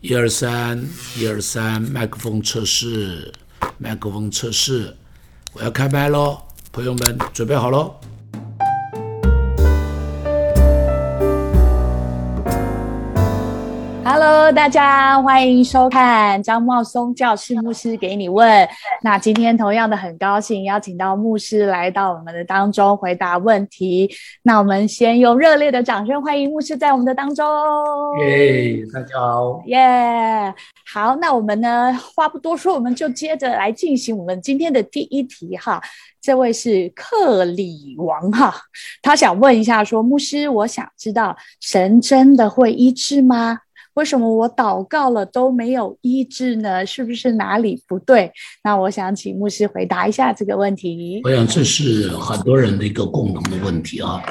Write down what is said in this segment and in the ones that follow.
一二三，一二三，麦克风测试，麦克风测试，我要开麦喽，朋友们准备好喽。Hello，大家欢迎收看张茂松教室牧师给你问。那今天同样的很高兴邀请到牧师来到我们的当中回答问题。那我们先用热烈的掌声欢迎牧师在我们的当中。耶，大家好。耶，好，那我们呢话不多说，我们就接着来进行我们今天的第一题哈。这位是克里王哈，他想问一下说，牧师，我想知道神真的会医治吗？为什么我祷告了都没有医治呢？是不是哪里不对？那我想请牧师回答一下这个问题。我想这是很多人的一个共同的问题啊，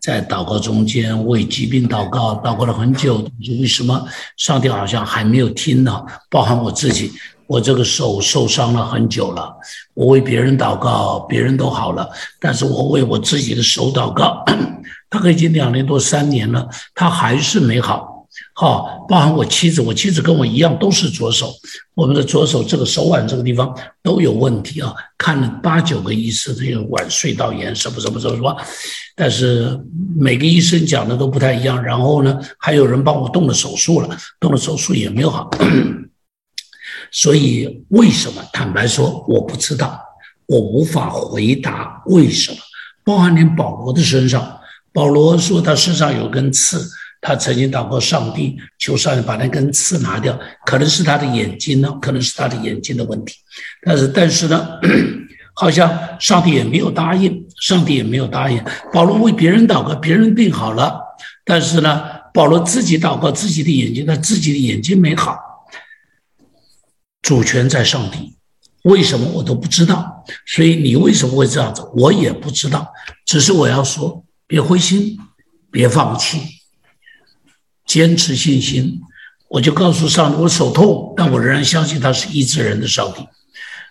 在祷告中间为疾病祷告，祷告了很久，为什么上帝好像还没有听呢？包含我自己，我这个手受伤了很久了，我为别人祷告，别人都好了，但是我为我自己的手祷告，大概已经两年多三年了，他还是没好。好，包含我妻子，我妻子跟我一样都是左手，我们的左手这个手腕这个地方都有问题啊，看了八九个医生，这个腕隧道炎什么什么什么什么，但是每个医生讲的都不太一样。然后呢，还有人帮我动了手术了，动了手术也没有好。所以为什么？坦白说，我不知道，我无法回答为什么。包含连保罗的身上，保罗说他身上有根刺。他曾经祷告上帝，求上帝把那根刺拿掉，可能是他的眼睛呢，可能是他的眼睛的问题。但是，但是呢，好像上帝也没有答应，上帝也没有答应。保罗为别人祷告，别人病好了，但是呢，保罗自己祷告自己的眼睛，他自己的眼睛没好。主权在上帝，为什么我都不知道？所以你为什么会这样子？我也不知道。只是我要说，别灰心，别放弃。坚持信心，我就告诉上帝，我手痛，但我仍然相信他是医治人的上帝。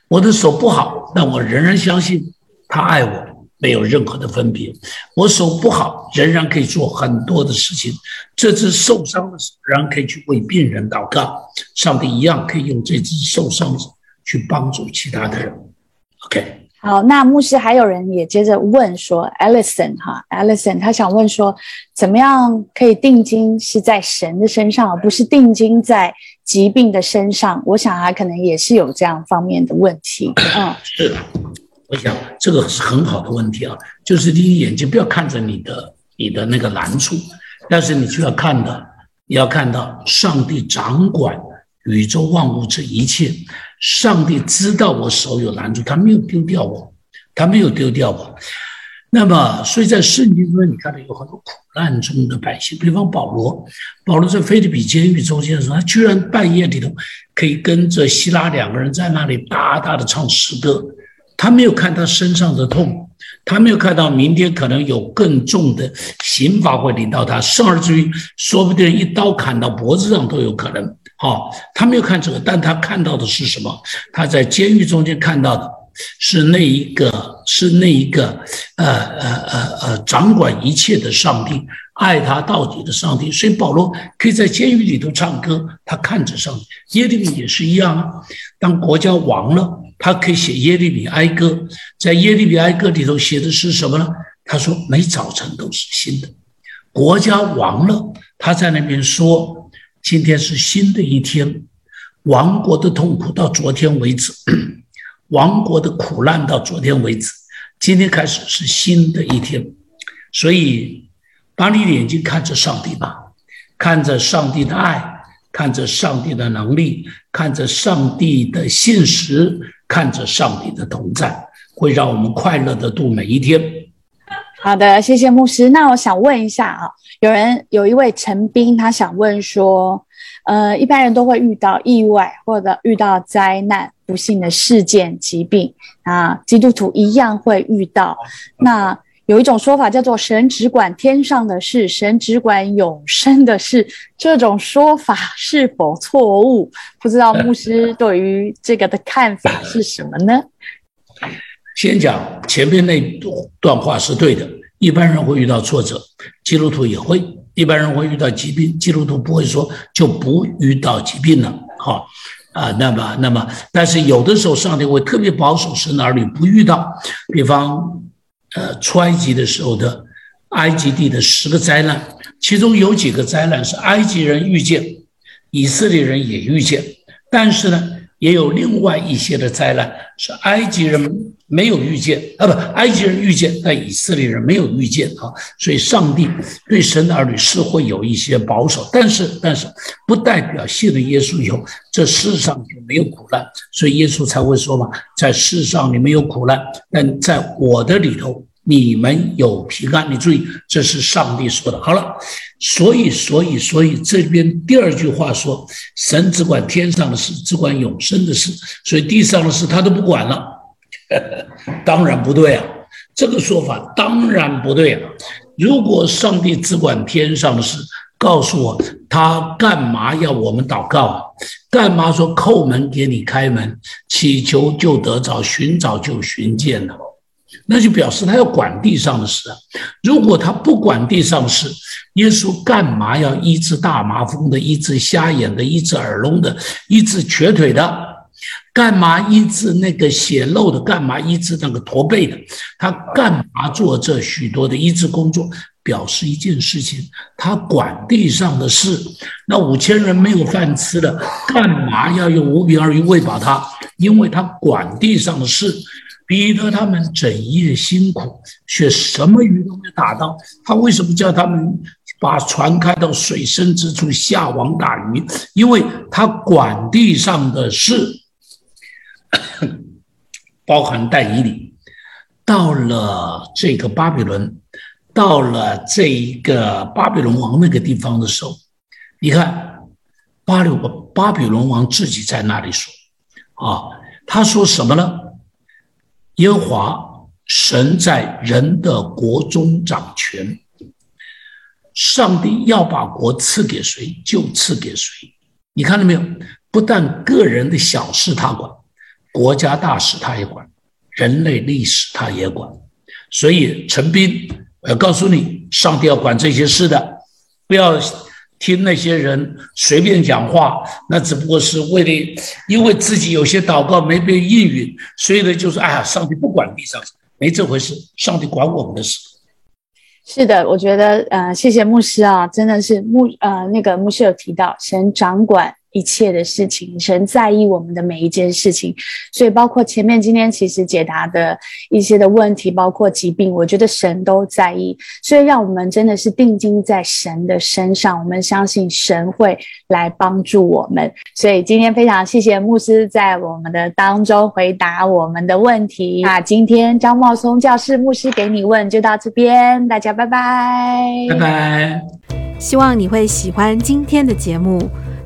我的手不好，但我仍然相信他爱我，没有任何的分别。我手不好，仍然可以做很多的事情。这只受伤的手，仍然可以去为病人祷告。上帝一样可以用这只受伤的手去帮助其他的人。OK。好，那牧师还有人也接着问说，Alison 哈，Alison 他想问说，怎么样可以定睛是在神的身上，而不是定睛在疾病的身上？我想他可能也是有这样方面的问题。嗯，是，我想这个是很好的问题啊，就是你眼睛不要看着你的你的那个难处，但是你就要看的，你要看到上帝掌管宇宙万物这一切。上帝知道我手有拦住，他没有丢掉我，他没有丢掉我。那么，所以在圣经中，你看到有很多苦难中的百姓，比方保罗，保罗在菲律宾监狱中间的时候，他居然半夜里头可以跟着希拉两个人在那里大大的唱诗歌。他没有看他身上的痛，他没有看到明天可能有更重的刑罚会临到他，甚至于说不定一刀砍到脖子上都有可能。好，他没有看这个，但他看到的是什么？他在监狱中间看到的是那一个，是那一个，呃呃呃呃，掌管一切的上帝，爱他到底的上帝。所以保罗可以在监狱里头唱歌，他看着上帝。耶利米也是一样啊，当国家亡了，他可以写耶利米哀歌，在耶利米哀歌里头写的是什么呢？他说每早晨都是新的，国家亡了，他在那边说。今天是新的一天，亡国的痛苦到昨天为止，亡国的苦难到昨天为止，今天开始是新的一天，所以把你的眼睛看着上帝吧，看着上帝的爱，看着上帝的能力，看着上帝的信实，看着上帝的同在，会让我们快乐的度每一天。好的，谢谢牧师。那我想问一下啊。有人有一位陈斌，他想问说，呃，一般人都会遇到意外或者遇到灾难、不幸的事件、疾病啊，基督徒一样会遇到。那有一种说法叫做“神只管天上的事，神只管永生的事”，这种说法是否错误？不知道牧师对于这个的看法是什么呢？先讲前面那段话是对的。一般人会遇到挫折，基督徒也会一般人会遇到疾病，基督徒不会说就不遇到疾病了。哈啊，那么那么，但是有的时候上帝会特别保守神的儿女不遇到，比方呃出埃及的时候的埃及地的十个灾难，其中有几个灾难是埃及人遇见，以色列人也遇见，但是呢。也有另外一些的灾难是埃及人没有遇见啊，不，埃及人遇见，但以色列人没有遇见啊。所以，上帝对神的儿女是会有一些保守，但是，但是不代表信了耶稣以后，这世上就没有苦难。所以，耶稣才会说嘛，在世上你没有苦难，但在我的里头。你们有平安，你注意，这是上帝说的。好了，所以，所以，所以这边第二句话说，神只管天上的事，只管永生的事，所以地上的事他都不管了。当然不对啊，这个说法当然不对啊。如果上帝只管天上的事，告诉我他干嘛要我们祷告啊？干嘛说叩门给你开门，祈求就得着，寻找就寻见了？那就表示他要管地上的事！如果他不管地上的事，耶稣干嘛要医治大麻风的、医治瞎眼的、医治耳聋的、医治瘸腿的？干嘛医治那个血漏的？干嘛医治那个驼背的？他干嘛做这许多的医治工作？表示一件事情，他管地上的事。那五千人没有饭吃的，干嘛要用五饼二鱼喂饱他？因为他管地上的事。彼得他们整夜辛苦，却什么鱼都没打到。他为什么叫他们把船开到水深之处下网打鱼？因为他管地上的事，包含但以里。到了这个巴比伦，到了这一个巴比伦王那个地方的时候，你看巴六个巴比伦王自己在那里说啊，他说什么呢？耶和华神在人的国中掌权，上帝要把国赐给谁就赐给谁。你看到没有？不但个人的小事他管，国家大事他也管，人类历史他也管。所以陈斌，我要告诉你，上帝要管这些事的，不要。听那些人随便讲话，那只不过是为了，因为自己有些祷告没被应允，所以呢，就是哎呀，上帝不管地上，没这回事，上帝管我们的事。是的，我觉得呃，谢谢牧师啊，真的是牧呃那个牧师有提到神掌管。一切的事情，神在意我们的每一件事情，所以包括前面今天其实解答的一些的问题，包括疾病，我觉得神都在意，所以让我们真的是定睛在神的身上，我们相信神会来帮助我们。所以今天非常谢谢牧师在我们的当中回答我们的问题。那今天张茂松教师牧师给你问就到这边，大家拜拜，拜拜。希望你会喜欢今天的节目。